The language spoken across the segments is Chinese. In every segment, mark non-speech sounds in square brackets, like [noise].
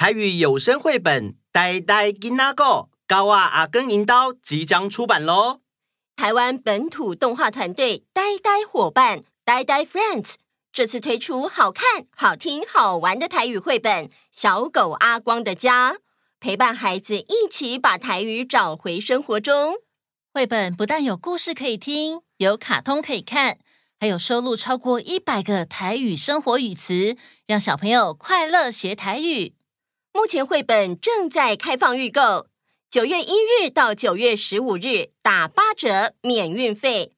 台语有声绘本《呆呆囡仔狗》高娃阿根银刀即将出版喽！台湾本土动画团队呆呆伙伴呆呆 Friends 这次推出好看、好听、好玩的台语绘本《小狗阿光的家》，陪伴孩子一起把台语找回生活中。绘本不但有故事可以听，有卡通可以看。还有收录超过一百个台语生活语词，让小朋友快乐学台语。目前绘本正在开放预购，九月一日到九月十五日打八折，免运费。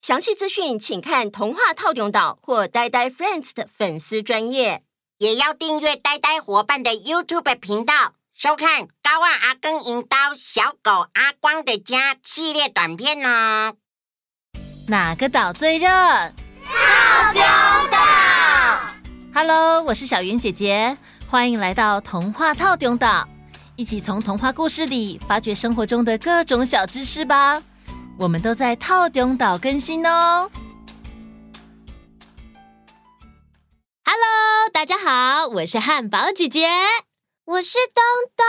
详细资讯请看童话透中岛或呆呆 Friends 的粉丝专页，也要订阅呆呆伙伴的 YouTube 频道，收看高万阿根银刀小狗阿光的家系列短片哦。哪个岛最热？透中岛。Hello，我是小云姐姐，欢迎来到童话套中岛，一起从童话故事里发掘生活中的各种小知识吧。我们都在套中岛更新哦。Hello，大家好，我是汉堡姐姐，我是东东。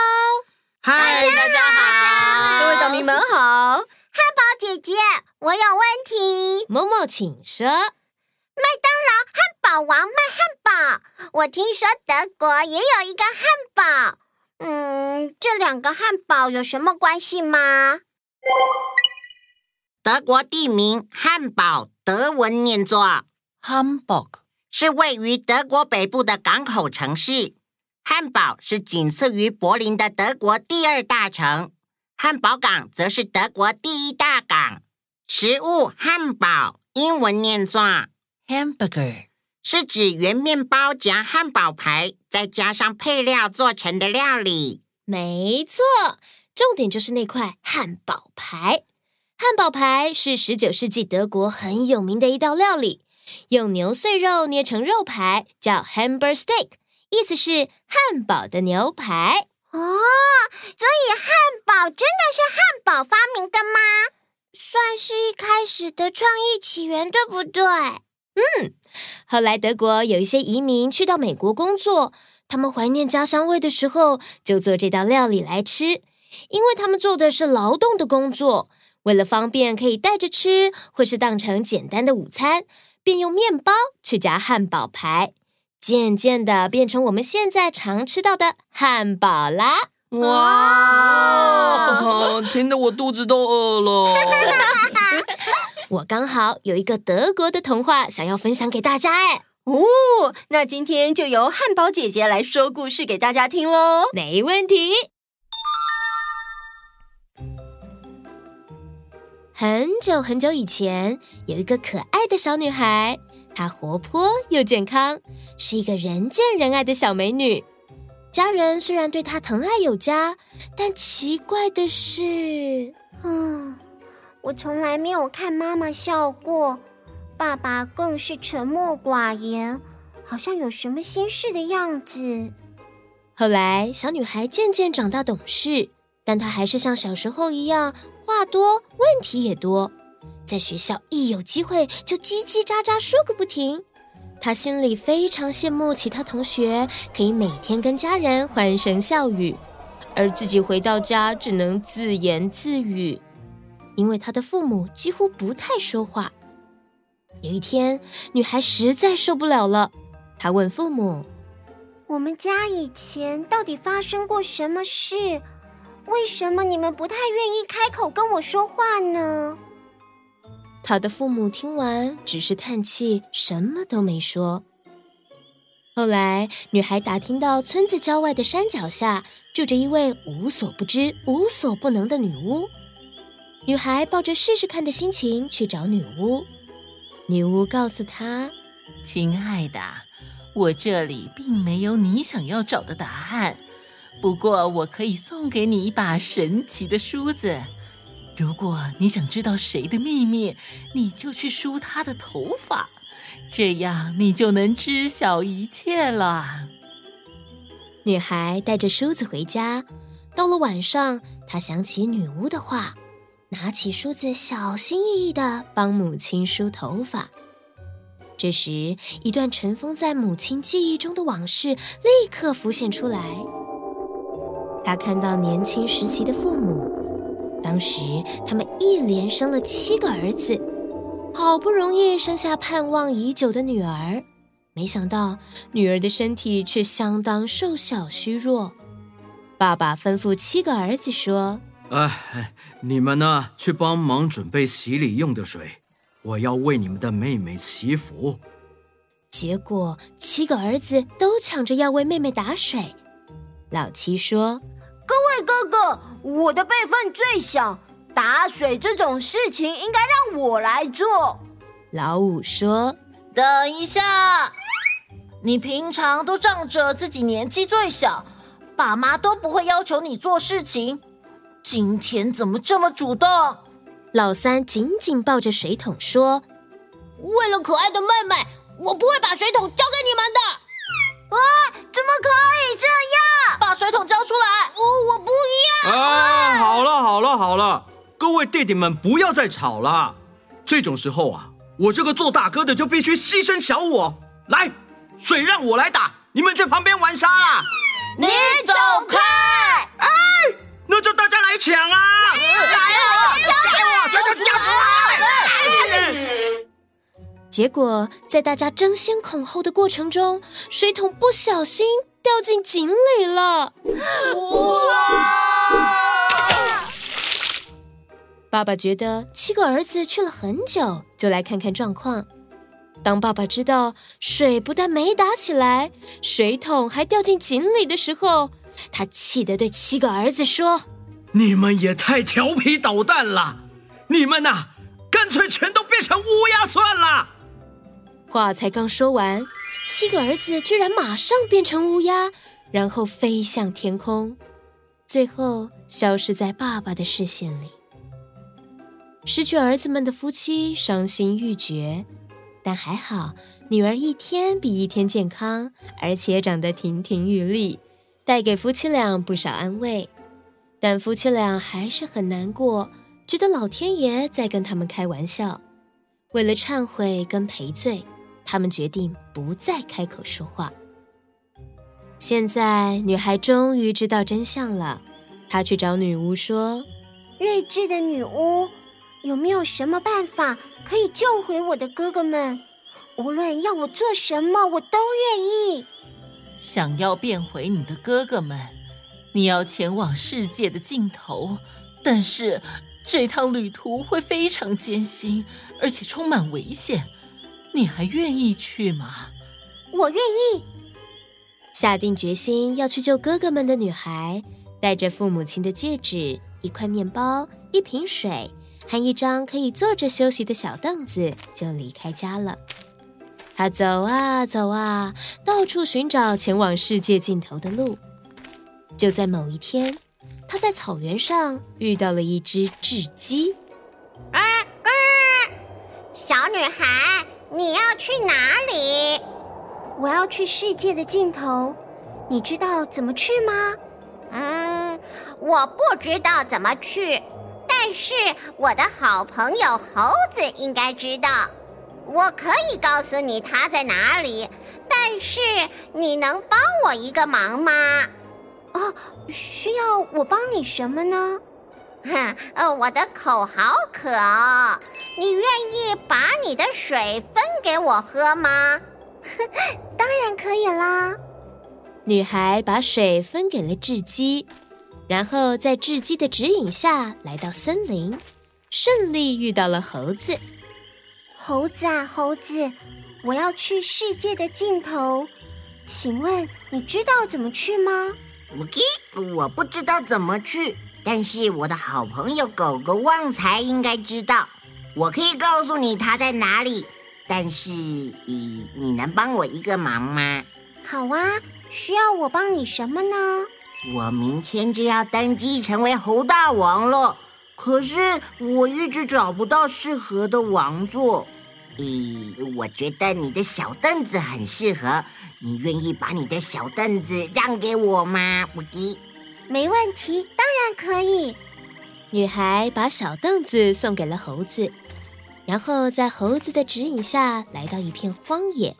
嗨，大家好，各位岛民们好。汉堡姐姐，我有问题。某某，请说。麦当劳汉堡王卖汉堡，我听说德国也有一个汉堡。嗯，这两个汉堡有什么关系吗？德国地名汉堡，德文念作 Hamburg，是位于德国北部的港口城市。汉堡是仅次于柏林的德国第二大城。汉堡港则是德国第一大港。食物汉堡，英文念作 hamburger，是指圆面包夹汉堡排，再加上配料做成的料理。没错，重点就是那块汉堡排。汉堡排是十九世纪德国很有名的一道料理，用牛碎肉捏成肉排，叫 Hamburger Steak，意思是汉堡的牛排。哦，所以汉堡真的是汉堡发明的吗？算是一开始的创意起源，对不对？嗯，后来德国有一些移民去到美国工作，他们怀念家乡味的时候，就做这道料理来吃。因为他们做的是劳动的工作，为了方便可以带着吃，或是当成简单的午餐，便用面包去夹汉堡排。渐渐的变成我们现在常吃到的汉堡啦！哇，哇听得我肚子都饿了。[laughs] 我刚好有一个德国的童话想要分享给大家，哎，哦，那今天就由汉堡姐姐来说故事给大家听喽。没问题。很久很久以前，有一个可爱的小女孩。她活泼又健康，是一个人见人爱的小美女。家人虽然对她疼爱有加，但奇怪的是，嗯，我从来没有看妈妈笑过，爸爸更是沉默寡言，好像有什么心事的样子。后来，小女孩渐渐长大懂事，但她还是像小时候一样，话多，问题也多。在学校一有机会就叽叽喳喳说个不停，她心里非常羡慕其他同学可以每天跟家人欢声笑语，而自己回到家只能自言自语，因为她的父母几乎不太说话。有一天，女孩实在受不了了，她问父母：“我们家以前到底发生过什么事？为什么你们不太愿意开口跟我说话呢？”她的父母听完，只是叹气，什么都没说。后来，女孩打听到村子郊外的山脚下住着一位无所不知、无所不能的女巫。女孩抱着试试看的心情去找女巫。女巫告诉她：“亲爱的，我这里并没有你想要找的答案，不过我可以送给你一把神奇的梳子。”如果你想知道谁的秘密，你就去梳他的头发，这样你就能知晓一切了。女孩带着梳子回家，到了晚上，她想起女巫的话，拿起梳子，小心翼翼的帮母亲梳头发。这时，一段尘封在母亲记忆中的往事立刻浮现出来。他看到年轻时期的父母，当时他们一连生了七个儿子，好不容易生下盼望已久的女儿，没想到女儿的身体却相当瘦小虚弱。爸爸吩咐七个儿子说：“哎，你们呢，去帮忙准备洗礼用的水，我要为你们的妹妹祈福。”结果，七个儿子都抢着要为妹妹打水。老七说：“各位哥哥，我的辈分最小，打水这种事情应该让我来做。”老五说：“等一下，你平常都仗着自己年纪最小，爸妈都不会要求你做事情，今天怎么这么主动？”老三紧紧抱着水桶说：“为了可爱的妹妹。”我不会把水桶交给你们的！啊，怎么可以这样？把水桶交出来！我我不要！啊，好了好了好了，各位弟弟们不要再吵了。这种时候啊，我这个做大哥的就必须牺牲小我。来，水让我来打，你们去旁边玩沙啦。你走开！哎，那就大家来抢啊！来啊！给我交出来！结果，在大家争先恐后的过程中，水桶不小心掉进井里了。哇！爸爸觉得七个儿子去了很久，就来看看状况。当爸爸知道水不但没打起来，水桶还掉进井里的时候，他气得对七个儿子说：“你们也太调皮捣蛋了！你们呐，干脆全都变成乌鸦算了。”话才刚说完，七个儿子居然马上变成乌鸦，然后飞向天空，最后消失在爸爸的视线里。失去儿子们的夫妻伤心欲绝，但还好，女儿一天比一天健康，而且长得亭亭玉立，带给夫妻俩不少安慰。但夫妻俩还是很难过，觉得老天爷在跟他们开玩笑。为了忏悔跟赔罪。他们决定不再开口说话。现在，女孩终于知道真相了。她去找女巫说：“睿智的女巫，有没有什么办法可以救回我的哥哥们？无论要我做什么，我都愿意。想要变回你的哥哥们，你要前往世界的尽头，但是这趟旅途会非常艰辛，而且充满危险。”你还愿意去吗？我愿意。下定决心要去救哥哥们的女孩，带着父母亲的戒指、一块面包、一瓶水和一张可以坐着休息的小凳子，就离开家了。她走啊走啊，到处寻找前往世界尽头的路。就在某一天，他在草原上遇到了一只雉鸡。啊啊！小女孩。你要去哪里？我要去世界的尽头，你知道怎么去吗？嗯，我不知道怎么去，但是我的好朋友猴子应该知道。我可以告诉你他在哪里，但是你能帮我一个忙吗？哦，需要我帮你什么呢？哼，呃，我的口好渴哦。你愿意把你的水分给我喝吗？[laughs] 当然可以啦。女孩把水分给了雉鸡，然后在雉鸡的指引下来到森林，顺利遇到了猴子。猴子啊，猴子，我要去世界的尽头，请问你知道怎么去吗？我不知道怎么去，但是我的好朋友狗狗旺财应该知道。我可以告诉你他在哪里，但是你你能帮我一个忙吗？好啊，需要我帮你什么呢？我明天就要登基成为猴大王了，可是我一直找不到适合的王座。咦，我觉得你的小凳子很适合，你愿意把你的小凳子让给我吗？无敌，没问题，当然可以。女孩把小凳子送给了猴子，然后在猴子的指引下来到一片荒野，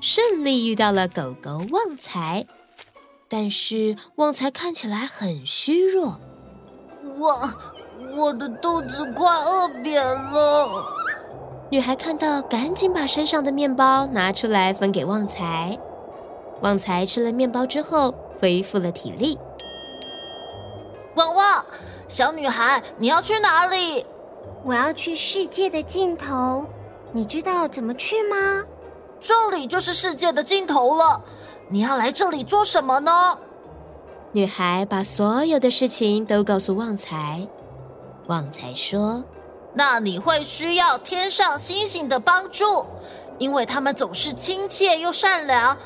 顺利遇到了狗狗旺财。但是旺财看起来很虚弱。我我的肚子快饿扁了。女孩看到，赶紧把身上的面包拿出来分给旺财。旺财吃了面包之后，恢复了体力。旺旺，小女孩，你要去哪里？我要去世界的尽头，你知道怎么去吗？这里就是世界的尽头了。你要来这里做什么呢？女孩把所有的事情都告诉旺财。旺财说。那你会需要天上星星的帮助，因为他们总是亲切又善良。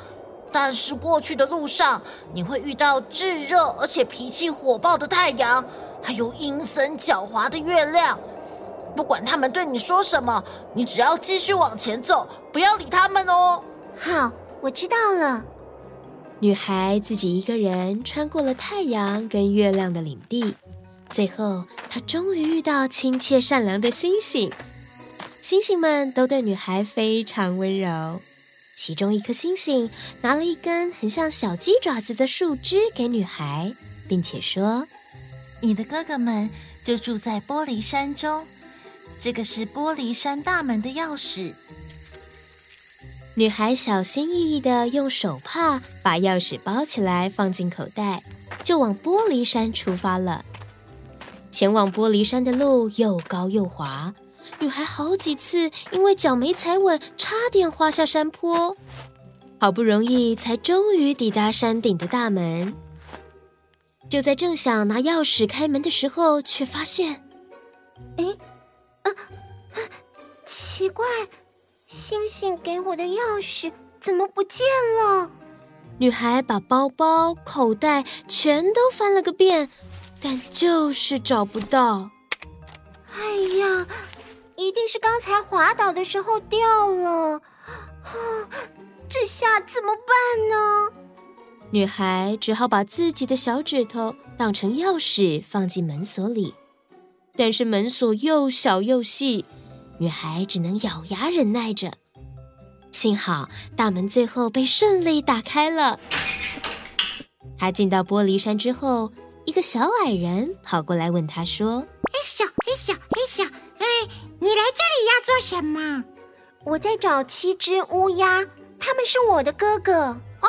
但是过去的路上，你会遇到炙热而且脾气火爆的太阳，还有阴森狡猾的月亮。不管他们对你说什么，你只要继续往前走，不要理他们哦。好，我知道了。女孩自己一个人穿过了太阳跟月亮的领地。最后，她终于遇到亲切善良的星星。星星们都对女孩非常温柔。其中一颗星星拿了一根很像小鸡爪子的树枝给女孩，并且说：“你的哥哥们就住在玻璃山中，这个是玻璃山大门的钥匙。”女孩小心翼翼的用手帕把钥匙包起来，放进口袋，就往玻璃山出发了。前往玻璃山的路又高又滑，女孩好几次因为脚没踩稳，差点滑下山坡。好不容易才终于抵达山顶的大门。就在正想拿钥匙开门的时候，却发现，哎，啊，奇怪，星星给我的钥匙怎么不见了？女孩把包包、口袋全都翻了个遍。但就是找不到。哎呀，一定是刚才滑倒的时候掉了。啊，这下怎么办呢？女孩只好把自己的小指头当成钥匙放进门锁里，但是门锁又小又细，女孩只能咬牙忍耐着。幸好大门最后被顺利打开了。她进到玻璃山之后。一个小矮人跑过来问他说：“嘿咻，嘿咻，嘿咻，哎，你来这里要做什么？我在找七只乌鸦，他们是我的哥哥。哦，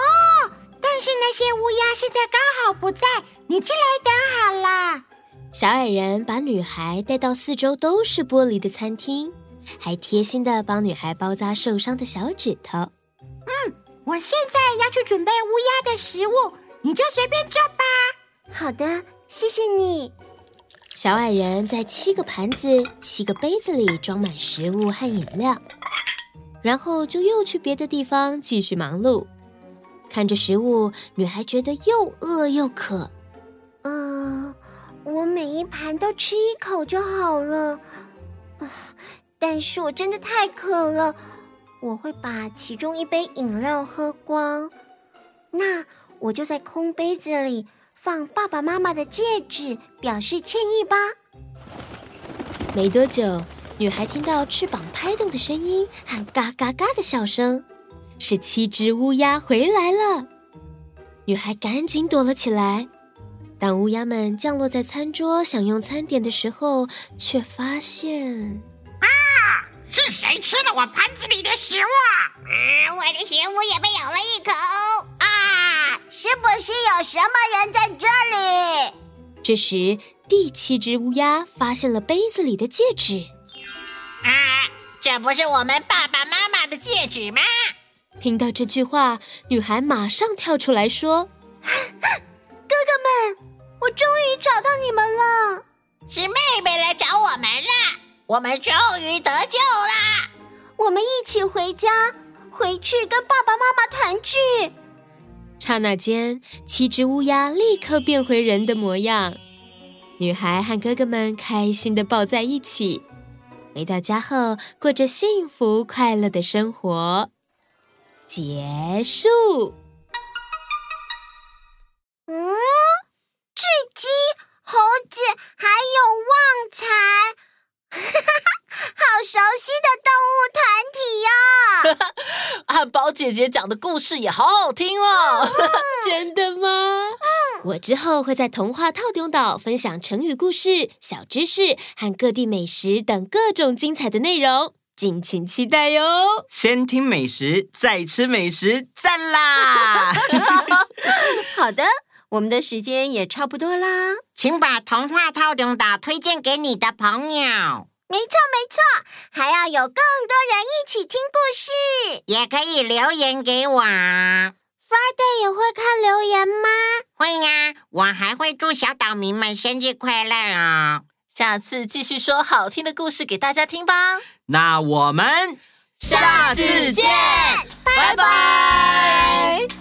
但是那些乌鸦现在刚好不在，你进来等好了。”小矮人把女孩带到四周都是玻璃的餐厅，还贴心的帮女孩包扎受伤的小指头。嗯，我现在要去准备乌鸦的食物，你就随便做吧。好的，谢谢你。小矮人在七个盘子、七个杯子里装满食物和饮料，然后就又去别的地方继续忙碌。看着食物，女孩觉得又饿又渴。嗯、呃，我每一盘都吃一口就好了。但是我真的太渴了，我会把其中一杯饮料喝光。那我就在空杯子里。放爸爸妈妈的戒指，表示歉意吧。没多久，女孩听到翅膀拍动的声音和嘎嘎嘎的笑声，是七只乌鸦回来了。女孩赶紧躲了起来。当乌鸦们降落在餐桌享用餐点的时候，却发现啊，是谁吃了我盘子里的食物？啊，我的食物也被咬了一口啊！是不是有什么人在这里？这时，第七只乌鸦发现了杯子里的戒指。啊，这不是我们爸爸妈妈的戒指吗？听到这句话，女孩马上跳出来说：“ [laughs] 哥哥们，我终于找到你们了！是妹妹来找我们了，我们终于得救了！我们一起回家，回去跟爸爸妈妈团聚。”刹那间，七只乌鸦立刻变回人的模样。女孩和哥哥们开心地抱在一起，回到家后过着幸福快乐的生活。结束。嗯，雉鸡、猴子还有旺财，哈哈哈，好熟悉的动物！汉堡。姐姐讲的故事也好好听哦。[laughs] 真的吗？我之后会在童话套中岛分享成语故事、小知识和各地美食等各种精彩的内容，敬请期待哟！先听美食，再吃美食，赞啦！[laughs] 好的，我们的时间也差不多啦，请把童话套中岛推荐给你的朋友。没错，没错，还要有更多人一起听故事，也可以留言给我。Friday 也会看留言吗？会呀，我还会祝小岛民们生日快乐哦！下次继续说好听的故事给大家听吧。那我们下次见，拜拜。